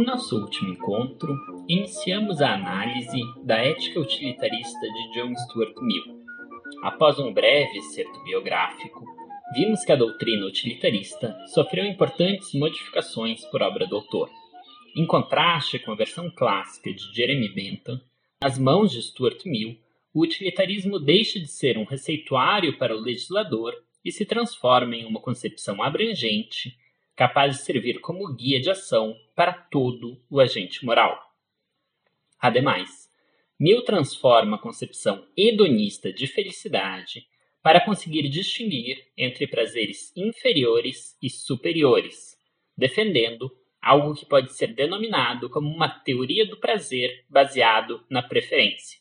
No nosso último encontro, iniciamos a análise da ética utilitarista de John Stuart Mill. Após um breve excerto biográfico, vimos que a doutrina utilitarista sofreu importantes modificações por obra do autor. Em contraste com a versão clássica de Jeremy Bentham, nas mãos de Stuart Mill, o utilitarismo deixa de ser um receituário para o legislador e se transforma em uma concepção abrangente, capaz de servir como guia de ação para todo o agente moral. Ademais, Mill transforma a concepção hedonista de felicidade para conseguir distinguir entre prazeres inferiores e superiores, defendendo algo que pode ser denominado como uma teoria do prazer baseado na preferência.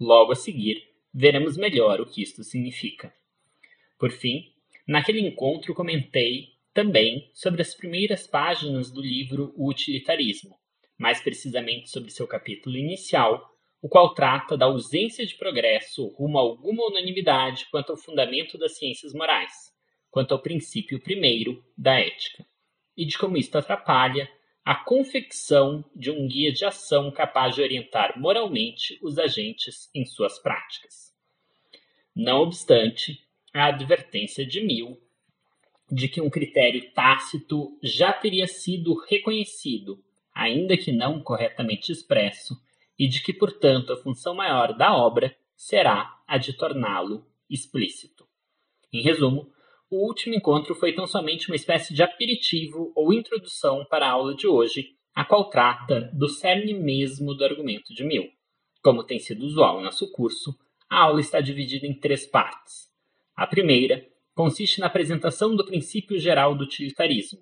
Logo a seguir, veremos melhor o que isto significa. Por fim, naquele encontro comentei também sobre as primeiras páginas do livro O Utilitarismo, mais precisamente sobre seu capítulo inicial, o qual trata da ausência de progresso rumo a alguma unanimidade quanto ao fundamento das ciências morais, quanto ao princípio primeiro da ética, e de como isto atrapalha a confecção de um guia de ação capaz de orientar moralmente os agentes em suas práticas. Não obstante, a advertência de Mill de que um critério tácito já teria sido reconhecido, ainda que não corretamente expresso, e de que, portanto, a função maior da obra será a de torná-lo explícito. Em resumo, o último encontro foi tão somente uma espécie de aperitivo ou introdução para a aula de hoje, a qual trata do cerne mesmo do argumento de Mill. Como tem sido usual em nosso curso, a aula está dividida em três partes. A primeira consiste na apresentação do princípio geral do utilitarismo.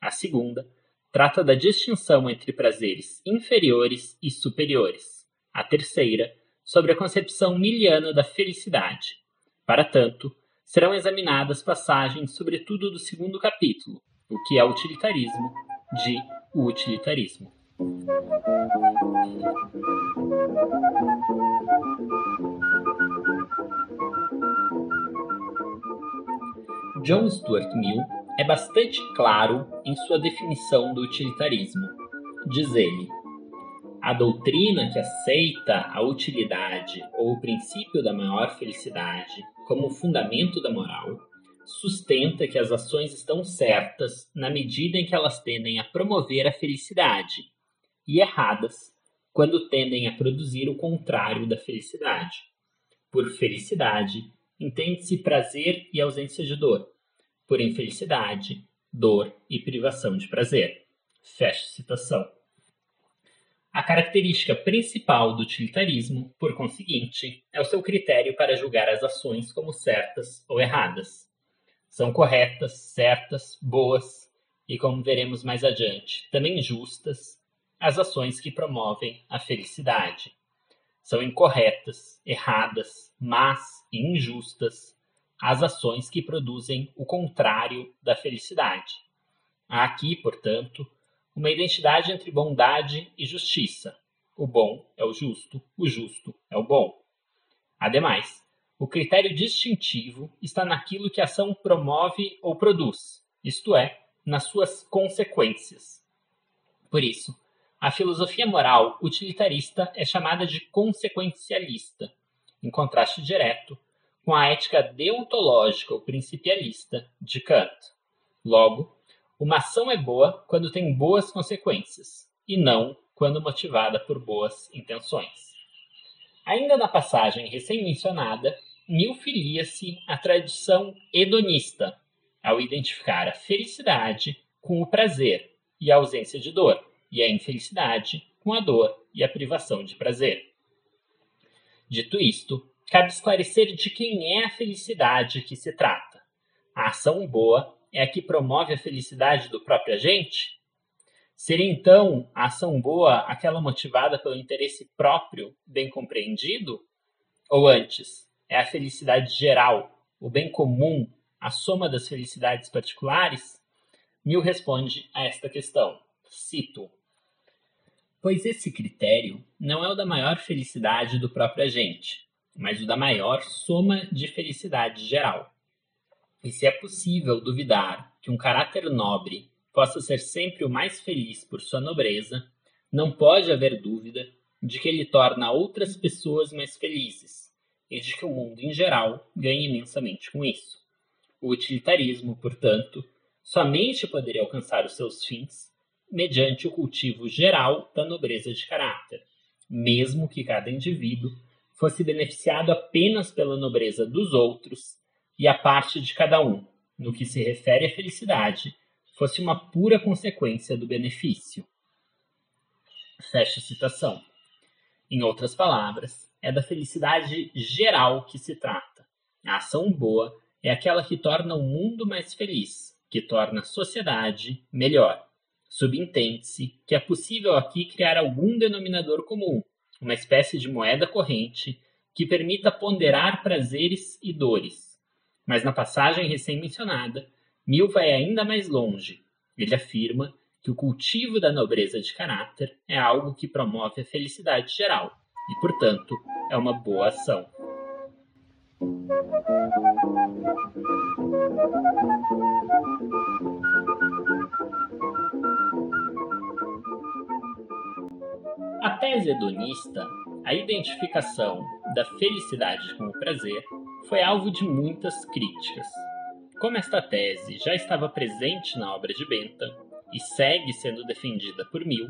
A segunda trata da distinção entre prazeres inferiores e superiores. A terceira, sobre a concepção miliana da felicidade. Para tanto, serão examinadas passagens, sobretudo do segundo capítulo, o que é utilitarismo, de o utilitarismo. John Stuart Mill é bastante claro em sua definição do utilitarismo. Diz ele: a doutrina que aceita a utilidade ou o princípio da maior felicidade como fundamento da moral sustenta que as ações estão certas na medida em que elas tendem a promover a felicidade e erradas quando tendem a produzir o contrário da felicidade. Por felicidade, entende-se prazer e ausência de dor por infelicidade, dor e privação de prazer. Fecha citação. A característica principal do utilitarismo, por conseguinte, é o seu critério para julgar as ações como certas ou erradas. São corretas, certas, boas e, como veremos mais adiante, também justas as ações que promovem a felicidade. São incorretas, erradas, más e injustas as ações que produzem o contrário da felicidade. Há aqui, portanto, uma identidade entre bondade e justiça. O bom é o justo, o justo é o bom. Ademais, o critério distintivo está naquilo que a ação promove ou produz, isto é, nas suas consequências. Por isso, a filosofia moral utilitarista é chamada de consequencialista, em contraste direto com a ética deontológica ou principialista de Kant. Logo, uma ação é boa quando tem boas consequências, e não quando motivada por boas intenções. Ainda na passagem recém-mencionada, Mill filia-se à tradição hedonista, ao identificar a felicidade com o prazer e a ausência de dor, e a infelicidade com a dor e a privação de prazer. Dito isto, cabe esclarecer de quem é a felicidade que se trata. A ação boa é a que promove a felicidade do próprio agente? Seria então a ação boa aquela motivada pelo interesse próprio, bem compreendido? Ou antes, é a felicidade geral, o bem comum, a soma das felicidades particulares? Mill responde a esta questão. Cito: Pois esse critério não é o da maior felicidade do próprio agente, mas o da maior soma de felicidade geral. E se é possível duvidar que um caráter nobre possa ser sempre o mais feliz por sua nobreza, não pode haver dúvida de que ele torna outras pessoas mais felizes e de que o mundo em geral ganha imensamente com isso. O utilitarismo, portanto, somente poderia alcançar os seus fins mediante o cultivo geral da nobreza de caráter, mesmo que cada indivíduo fosse beneficiado apenas pela nobreza dos outros e a parte de cada um, no que se refere à felicidade, fosse uma pura consequência do benefício. Fecha citação. Em outras palavras, é da felicidade geral que se trata. A ação boa é aquela que torna o mundo mais feliz, que torna a sociedade melhor. Subentende-se que é possível aqui criar algum denominador comum, uma espécie de moeda corrente que permita ponderar prazeres e dores. Mas na passagem recém-mencionada, Mill vai ainda mais longe. Ele afirma que o cultivo da nobreza de caráter é algo que promove a felicidade geral e, portanto, é uma boa ação. A tese hedonista, a identificação da felicidade com o prazer, foi alvo de muitas críticas. Como esta tese já estava presente na obra de Bentham e segue sendo defendida por Mill,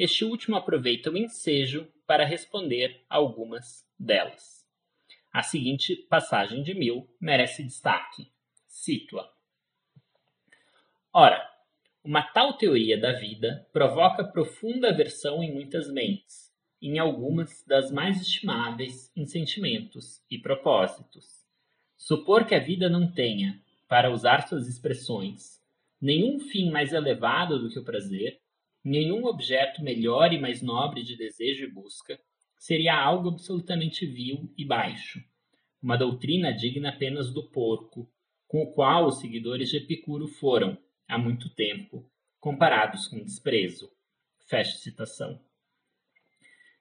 este último aproveita o ensejo para responder a algumas delas. A seguinte passagem de Mill merece destaque. Cito-a. Ora, uma tal teoria da vida provoca profunda aversão em muitas mentes, em algumas das mais estimáveis em sentimentos e propósitos. Supor que a vida não tenha, para usar suas expressões, nenhum fim mais elevado do que o prazer, nenhum objeto melhor e mais nobre de desejo e busca, seria algo absolutamente vil e baixo, uma doutrina digna apenas do porco, com o qual os seguidores de Epicuro foram, há muito tempo, comparados com desprezo. Fecha citação.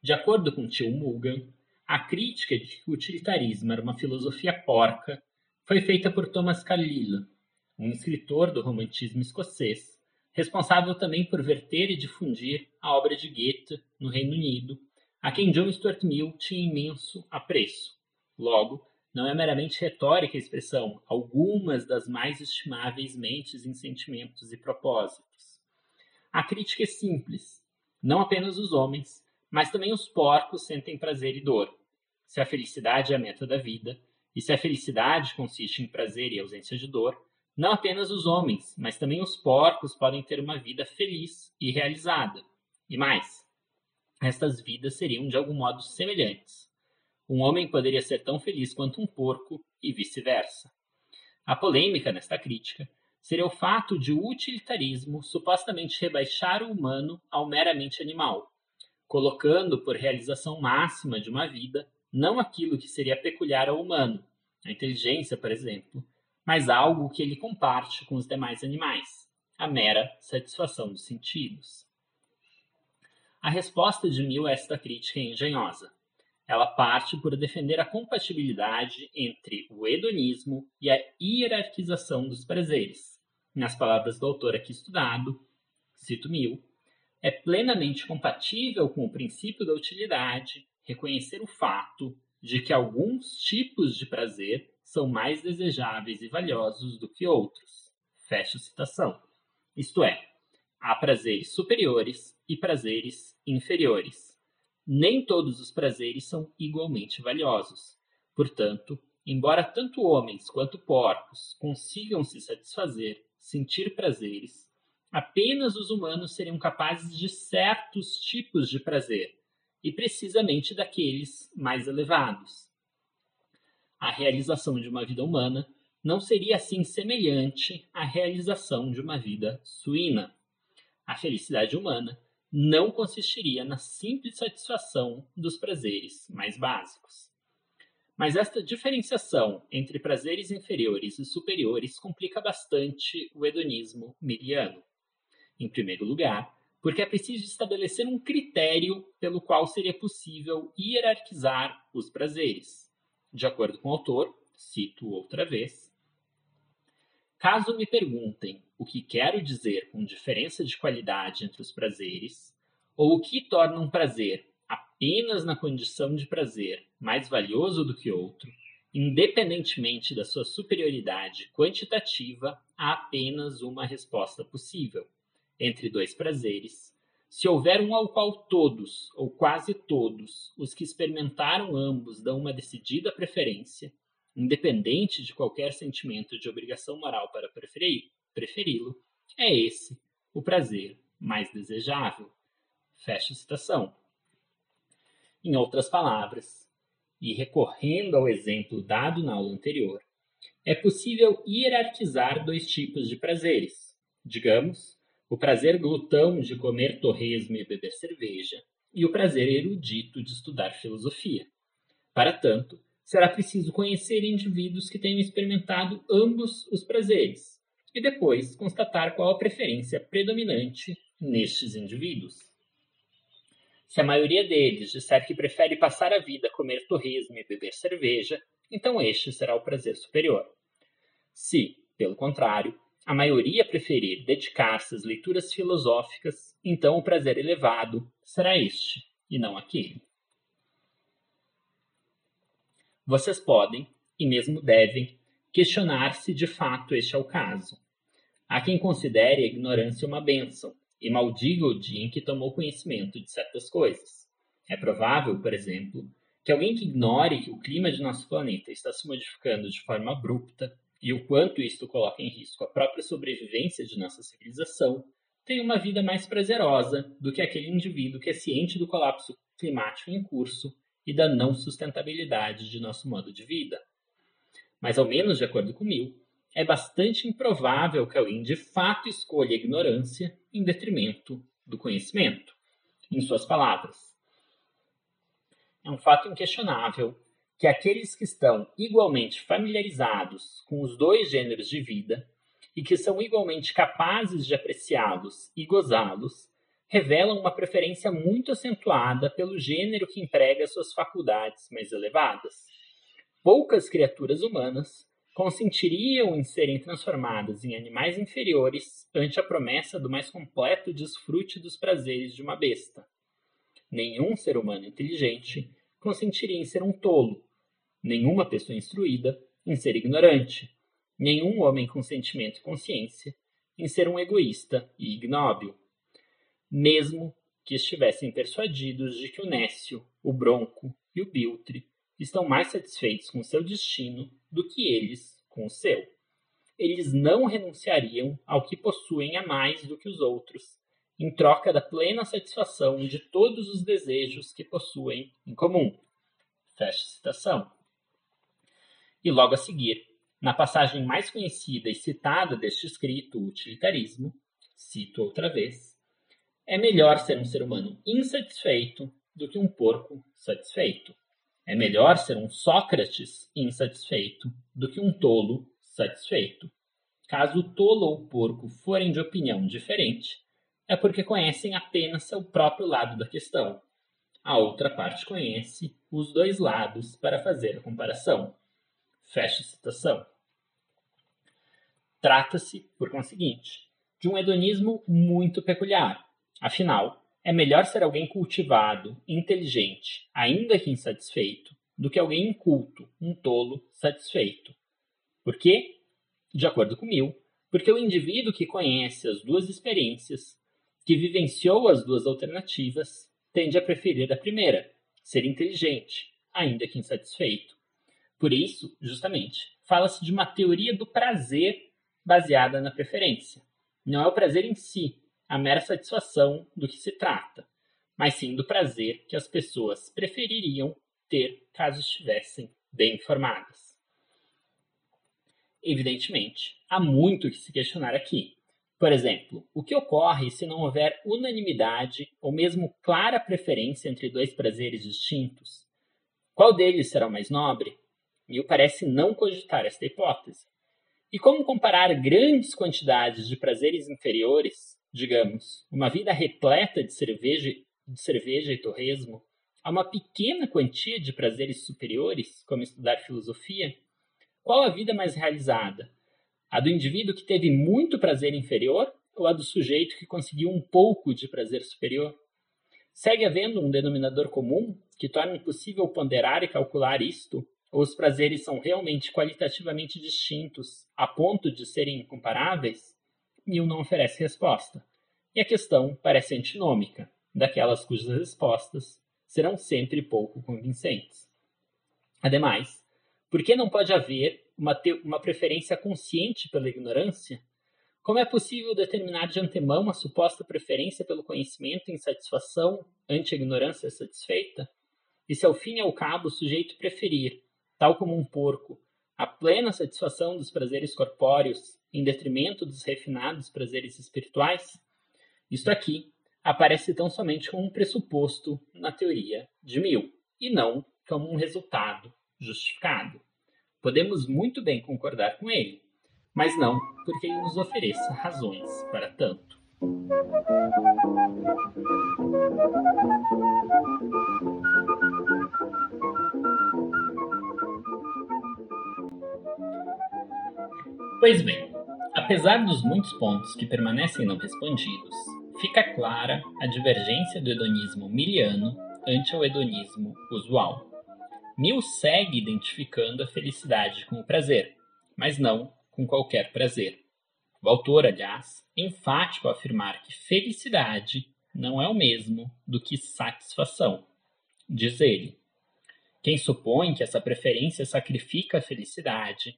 De acordo com Tio Mugan, a crítica de que o utilitarismo era uma filosofia porca foi feita por Thomas Carlyle, um escritor do romantismo escocês, responsável também por verter e difundir a obra de Goethe no Reino Unido a quem John Stuart Mill tinha imenso apreço. Logo, não é meramente retórica a expressão algumas das mais estimáveis mentes em sentimentos e propósitos. A crítica é simples. Não apenas os homens, mas também os porcos sentem prazer e dor. Se a felicidade é a meta da vida, e se a felicidade consiste em prazer e ausência de dor, não apenas os homens, mas também os porcos podem ter uma vida feliz e realizada. E mais, estas vidas seriam de algum modo semelhantes. Um homem poderia ser tão feliz quanto um porco e vice-versa. A polêmica nesta crítica seria o fato de o utilitarismo supostamente rebaixar o humano ao meramente animal, colocando por realização máxima de uma vida não aquilo que seria peculiar ao humano, a inteligência, por exemplo, mas algo que ele comparte com os demais animais, a mera satisfação dos sentidos. A resposta de Mill a esta crítica é engenhosa. Ela parte por defender a compatibilidade entre o hedonismo e a hierarquização dos prazeres. Nas palavras do autor aqui estudado, cito Mill, é plenamente compatível com o princípio da utilidade reconhecer o fato de que alguns tipos de prazer são mais desejáveis e valiosos do que outros. Fecha citação. Isto é, há prazeres superiores e prazeres inferiores. Nem todos os prazeres são igualmente valiosos. Portanto, embora tanto homens quanto porcos consigam se satisfazer, sentir prazeres, apenas os humanos seriam capazes de certos tipos de prazer, e precisamente daqueles mais elevados. A realização de uma vida humana não seria assim semelhante à realização de uma vida suína. A felicidade humana não consistiria na simples satisfação dos prazeres mais básicos. Mas esta diferenciação entre prazeres inferiores e superiores complica bastante o hedonismo miliano. Em primeiro lugar, porque é preciso estabelecer um critério pelo qual seria possível hierarquizar os prazeres. De acordo com o autor, cito outra vez: Caso me perguntem o que quero dizer com diferença de qualidade entre os prazeres, ou o que torna um prazer apenas na condição de prazer mais valioso do que outro, independentemente da sua superioridade quantitativa, há apenas uma resposta possível. Entre dois prazeres, se houver um ao qual todos, ou quase todos, os que experimentaram ambos dão uma decidida preferência, independente de qualquer sentimento de obrigação moral para preferi-lo, é esse o prazer mais desejável. Fecha citação. Em outras palavras, e recorrendo ao exemplo dado na aula anterior, é possível hierarquizar dois tipos de prazeres. Digamos, o prazer glutão de comer torresmo e beber cerveja, e o prazer erudito de estudar filosofia. Para tanto, será preciso conhecer indivíduos que tenham experimentado ambos os prazeres, e depois constatar qual a preferência predominante nestes indivíduos. Se a maioria deles disser que prefere passar a vida a comer torresmo e beber cerveja, então este será o prazer superior. Se, pelo contrário, a maioria preferir dedicar-se às leituras filosóficas, então o prazer elevado será este, e não aquele. Vocês podem, e mesmo devem, questionar se de fato este é o caso. Há quem considere a ignorância uma bênção e maldiga o dia em que tomou conhecimento de certas coisas. É provável, por exemplo, que alguém que ignore que o clima de nosso planeta está se modificando de forma abrupta e o quanto isto coloca em risco a própria sobrevivência de nossa civilização, tem uma vida mais prazerosa do que aquele indivíduo que é ciente do colapso climático em curso e da não sustentabilidade de nosso modo de vida. Mas, ao menos de acordo com Mill, é bastante improvável que alguém de fato escolha a ignorância em detrimento do conhecimento. Em suas palavras, é um fato inquestionável que aqueles que estão igualmente familiarizados com os dois gêneros de vida e que são igualmente capazes de apreciá-los e gozá-los, revelam uma preferência muito acentuada pelo gênero que emprega suas faculdades mais elevadas. Poucas criaturas humanas consentiriam em serem transformadas em animais inferiores ante a promessa do mais completo desfrute dos prazeres de uma besta. Nenhum ser humano inteligente consentiria em ser um tolo, nenhuma pessoa instruída em ser ignorante, nenhum homem com sentimento e consciência em ser um egoísta e ignóbil. Mesmo que estivessem persuadidos de que o Nécio, o Bronco e o Biltre estão mais satisfeitos com seu destino do que eles com o seu. Eles não renunciariam ao que possuem a mais do que os outros, em troca da plena satisfação de todos os desejos que possuem em comum. Fecha citação. E logo a seguir, na passagem mais conhecida e citada deste escrito, o utilitarismo, cito outra vez, é melhor ser um ser humano insatisfeito do que um porco satisfeito. É melhor ser um Sócrates insatisfeito do que um tolo satisfeito. Caso o tolo ou o porco forem de opinião diferente, é porque conhecem apenas seu próprio lado da questão. A outra parte conhece os dois lados para fazer a comparação. Fecha citação. Trata-se, por conseguinte, de um hedonismo muito peculiar. Afinal, é melhor ser alguém cultivado, inteligente, ainda que insatisfeito, do que alguém inculto, um tolo, satisfeito. Por quê? De acordo com Mill, porque o indivíduo que conhece as duas experiências, que vivenciou as duas alternativas, tende a preferir a primeira, ser inteligente, ainda que insatisfeito. Por isso, justamente, fala-se de uma teoria do prazer baseada na preferência. Não é o prazer em si, a mera satisfação do que se trata, mas sim do prazer que as pessoas prefeririam ter caso estivessem bem informadas. Evidentemente, há muito que se questionar aqui. Por exemplo, o que ocorre se não houver unanimidade ou mesmo clara preferência entre dois prazeres distintos? Qual deles será o mais nobre? Mill parece não cogitar esta hipótese. E como comparar grandes quantidades de prazeres inferiores, digamos, uma vida repleta de cerveja, de cerveja e torresmo, a uma pequena quantia de prazeres superiores, como estudar filosofia? Qual a vida mais realizada? A do indivíduo que teve muito prazer inferior ou a do sujeito que conseguiu um pouco de prazer superior? Segue havendo um denominador comum que torna impossível ponderar e calcular isto, ou os prazeres são realmente qualitativamente distintos a ponto de serem incomparáveis? Mill não oferece resposta. E a questão parece antinômica, daquelas cujas respostas serão sempre pouco convincentes. Ademais, por que não pode haver uma, uma preferência consciente pela ignorância? Como é possível determinar de antemão a suposta preferência pelo conhecimento em satisfação ante a ignorância satisfeita? E se ao fim e ao cabo o sujeito preferir, tal como um porco, a plena satisfação dos prazeres corpóreos em detrimento dos refinados prazeres espirituais? Isto aqui aparece tão somente como um pressuposto na teoria de Mill, e não como um resultado justificado. Podemos muito bem concordar com ele, mas não porque ele nos ofereça razões para tanto. Pois bem, apesar dos muitos pontos que permanecem não respondidos, fica clara a divergência do hedonismo miliano ante o hedonismo usual. Mill segue identificando a felicidade com o prazer, mas não com qualquer prazer. O autor, aliás, é enfático ao afirmar que felicidade não é o mesmo do que satisfação. Diz ele: quem supõe que essa preferência sacrifica a felicidade,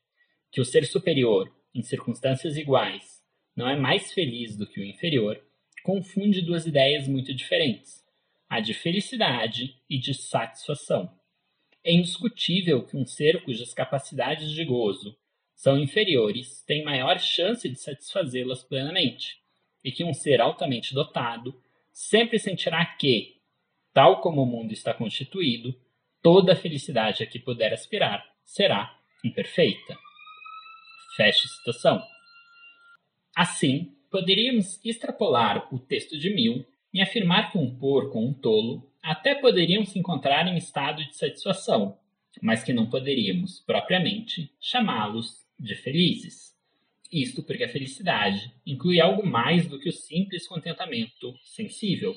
que o ser superior, em circunstâncias iguais, não é mais feliz do que o inferior, confunde duas ideias muito diferentes, a de felicidade e de satisfação. É indiscutível que um ser cujas capacidades de gozo são inferiores tem maior chance de satisfazê-las plenamente, e que um ser altamente dotado sempre sentirá que, tal como o mundo está constituído, toda a felicidade a que puder aspirar será imperfeita. Feche citação. Assim, poderíamos extrapolar o texto de Mill e afirmar que um porco ou um tolo até poderiam se encontrar em estado de satisfação, mas que não poderíamos, propriamente, chamá-los de felizes. Isto porque a felicidade inclui algo mais do que o simples contentamento sensível.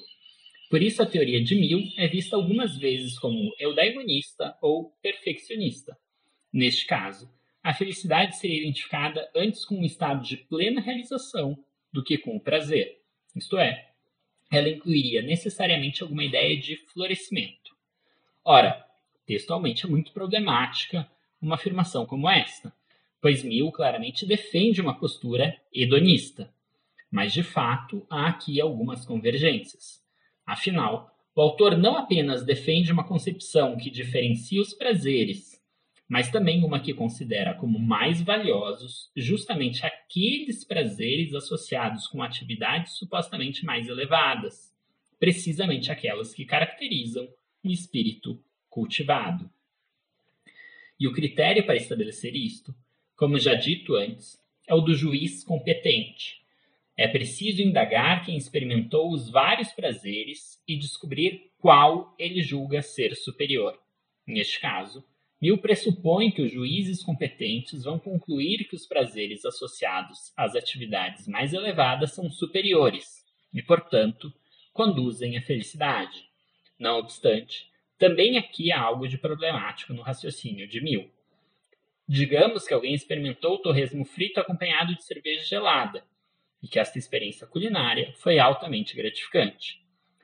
Por isso, a teoria de Mill é vista algumas vezes como eudaimonista ou perfeccionista. Neste caso, a felicidade seria identificada antes com um estado de plena realização do que com o prazer. Isto é, ela incluiria necessariamente alguma ideia de florescimento. Ora, textualmente é muito problemática uma afirmação como esta, pois Mill claramente defende uma postura hedonista. Mas, de fato, há aqui algumas convergências. Afinal, o autor não apenas defende uma concepção que diferencia os prazeres mas também uma que considera como mais valiosos justamente aqueles prazeres associados com atividades supostamente mais elevadas, precisamente aquelas que caracterizam um espírito cultivado. E o critério para estabelecer isto, como já dito antes, é o do juiz competente. É preciso indagar quem experimentou os vários prazeres e descobrir qual ele julga ser superior. Neste caso, Mill pressupõe que os juízes competentes vão concluir que os prazeres associados às atividades mais elevadas são superiores e, portanto, conduzem à felicidade. Não obstante, também aqui há algo de problemático no raciocínio de Mill. Digamos que alguém experimentou o torresmo frito acompanhado de cerveja gelada e que esta experiência culinária foi altamente gratificante,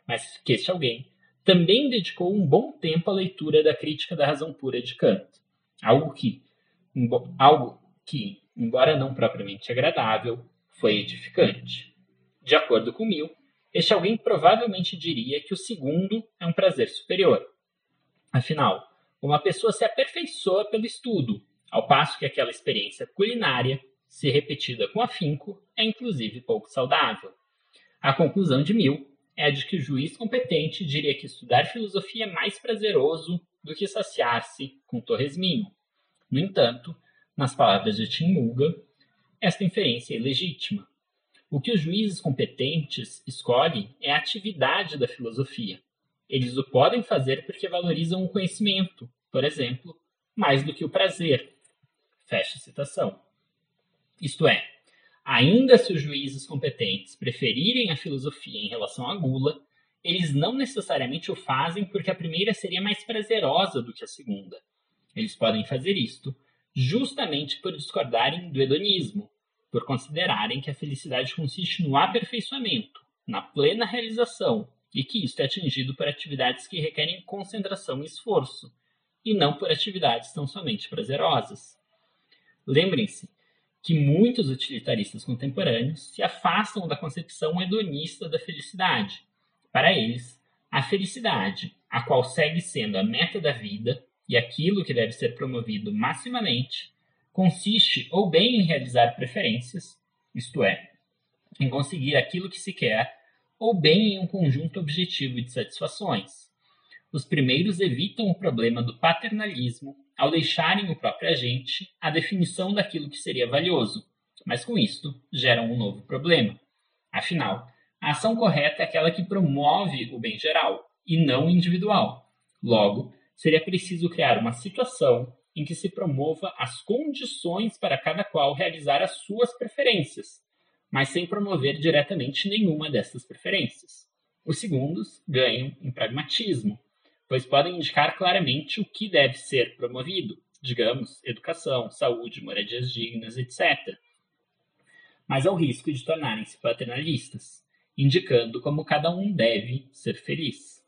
mas que este alguém também dedicou um bom tempo à leitura da Crítica da Razão Pura de Kant, algo que, algo que embora não propriamente agradável, foi edificante. De acordo com Mill, este alguém provavelmente diria que o segundo é um prazer superior. Afinal, uma pessoa se aperfeiçoa pelo estudo, ao passo que aquela experiência culinária, se repetida com afinco, é inclusive pouco saudável. A conclusão de Mill é de que o juiz competente diria que estudar filosofia é mais prazeroso do que saciar-se com torresminho. No entanto, nas palavras de Tim Muga, esta inferência é ilegítima. O que os juízes competentes escolhem é a atividade da filosofia. Eles o podem fazer porque valorizam o conhecimento, por exemplo, mais do que o prazer. Fecha citação. Isto é, ainda se os juízes competentes preferirem a filosofia em relação à gula, eles não necessariamente o fazem porque a primeira seria mais prazerosa do que a segunda. Eles podem fazer isto justamente por discordarem do hedonismo, por considerarem que a felicidade consiste no aperfeiçoamento, na plena realização, e que isto é atingido por atividades que requerem concentração e esforço, e não por atividades tão somente prazerosas. Lembrem-se que muitos utilitaristas contemporâneos se afastam da concepção hedonista da felicidade. Para eles, a felicidade, a qual segue sendo a meta da vida e aquilo que deve ser promovido maximamente, consiste ou bem em realizar preferências, isto é, em conseguir aquilo que se quer, ou bem em um conjunto objetivo de satisfações. Os primeiros evitam o problema do paternalismo ao deixarem o próprio agente a definição daquilo que seria valioso, mas com isto geram um novo problema. Afinal, a ação correta é aquela que promove o bem geral e não o individual. Logo, seria preciso criar uma situação em que se promova as condições para cada qual realizar as suas preferências, mas sem promover diretamente nenhuma dessas preferências. Os segundos ganham em pragmatismo, pois podem indicar claramente o que deve ser promovido, digamos, educação, saúde, moradias dignas, etc. Mas ao risco de tornarem-se paternalistas, indicando como cada um deve ser feliz.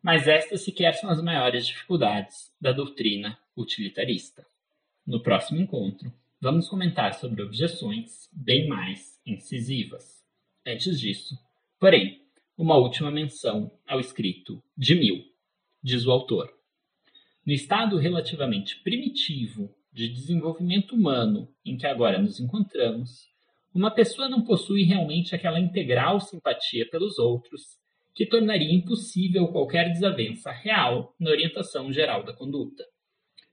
Mas estas sequer são as maiores dificuldades da doutrina utilitarista. No próximo encontro, vamos comentar sobre objeções bem mais incisivas. Antes disso, porém, uma última menção ao escrito de Mill, diz o autor. No estado relativamente primitivo de desenvolvimento humano em que agora nos encontramos, uma pessoa não possui realmente aquela integral simpatia pelos outros que tornaria impossível qualquer desavença real na orientação geral da conduta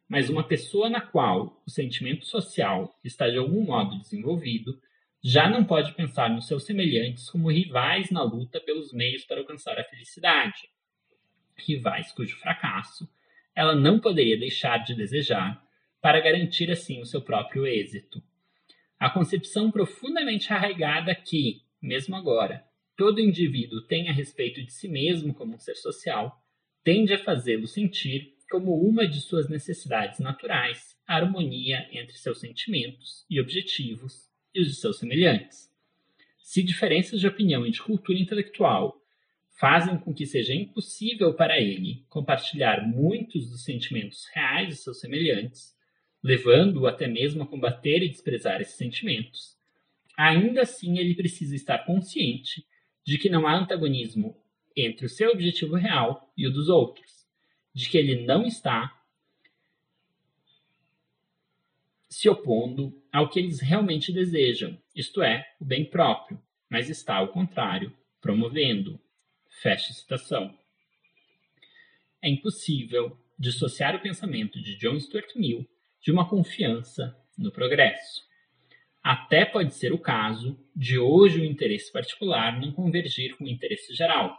mas uma pessoa na qual o sentimento social está de algum modo desenvolvido já não pode pensar nos seus semelhantes como rivais na luta pelos meios para alcançar a felicidade. Rivais cujo fracasso ela não poderia deixar de desejar para garantir assim o seu próprio êxito. A concepção profundamente arraigada que, mesmo agora, todo indivíduo tem a respeito de si mesmo como um ser social, tende a fazê-lo sentir como uma de suas necessidades naturais a harmonia entre seus sentimentos e objetivos e os de seus semelhantes. Se diferenças de opinião e de cultura intelectual fazem com que seja impossível para ele compartilhar muitos dos sentimentos reais de seus semelhantes, levando-o até mesmo a combater e desprezar esses sentimentos, ainda assim ele precisa estar consciente de que não há antagonismo entre o seu objetivo real e o dos outros de que ele não está se opondo ao que eles realmente desejam, isto é, o bem próprio, mas está, ao contrário, promovendo. Fecha citação. É impossível dissociar o pensamento de John Stuart Mill de uma confiança no progresso. Até pode ser o caso de hoje o interesse particular não convergir com o interesse geral,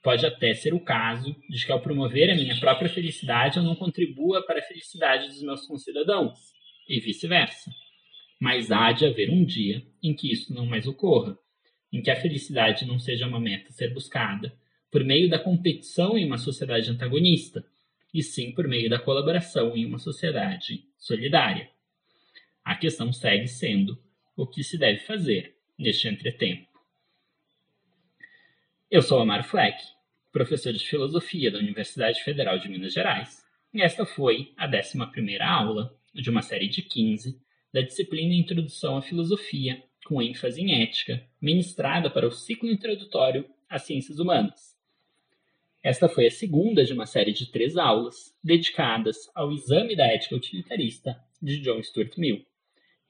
Pode até ser o caso de que, ao promover a minha própria felicidade, eu não contribua para a felicidade dos meus concidadãos, e vice-versa. Mas há de haver um dia em que isso não mais ocorra, em que a felicidade não seja uma meta a ser buscada por meio da competição em uma sociedade antagonista, e sim por meio da colaboração em uma sociedade solidária. A questão segue sendo o que se deve fazer neste entretempo. Eu sou Amaro Fleck, professor de Filosofia da Universidade Federal de Minas Gerais, e esta foi a 11ª aula de uma série de 15 da disciplina Introdução à Filosofia, com ênfase em ética, ministrada para o ciclo introdutório às ciências humanas. Esta foi a segunda de uma série de três aulas dedicadas ao exame da ética utilitarista de John Stuart Mill.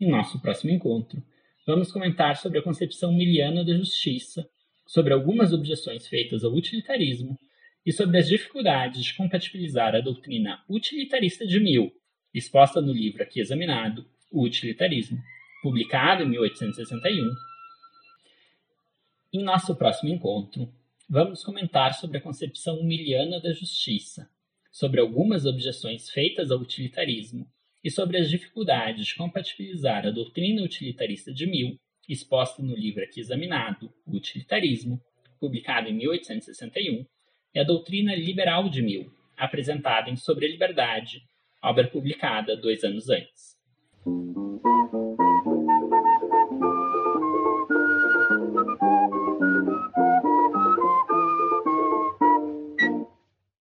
Em nosso próximo encontro, vamos comentar sobre a concepção miliana da justiça sobre algumas objeções feitas ao utilitarismo e sobre as dificuldades de compatibilizar a doutrina utilitarista de Mill, exposta no livro aqui examinado, O Utilitarismo, publicado em 1861. Em nosso próximo encontro, vamos comentar sobre a concepção miliana da justiça, sobre algumas objeções feitas ao utilitarismo e sobre as dificuldades de compatibilizar a doutrina utilitarista de Mill, exposta no livro aqui examinado, O Utilitarismo, publicado em 1861, e a doutrina liberal de Mill, apresentada em Sobre a Liberdade, obra publicada dois anos antes.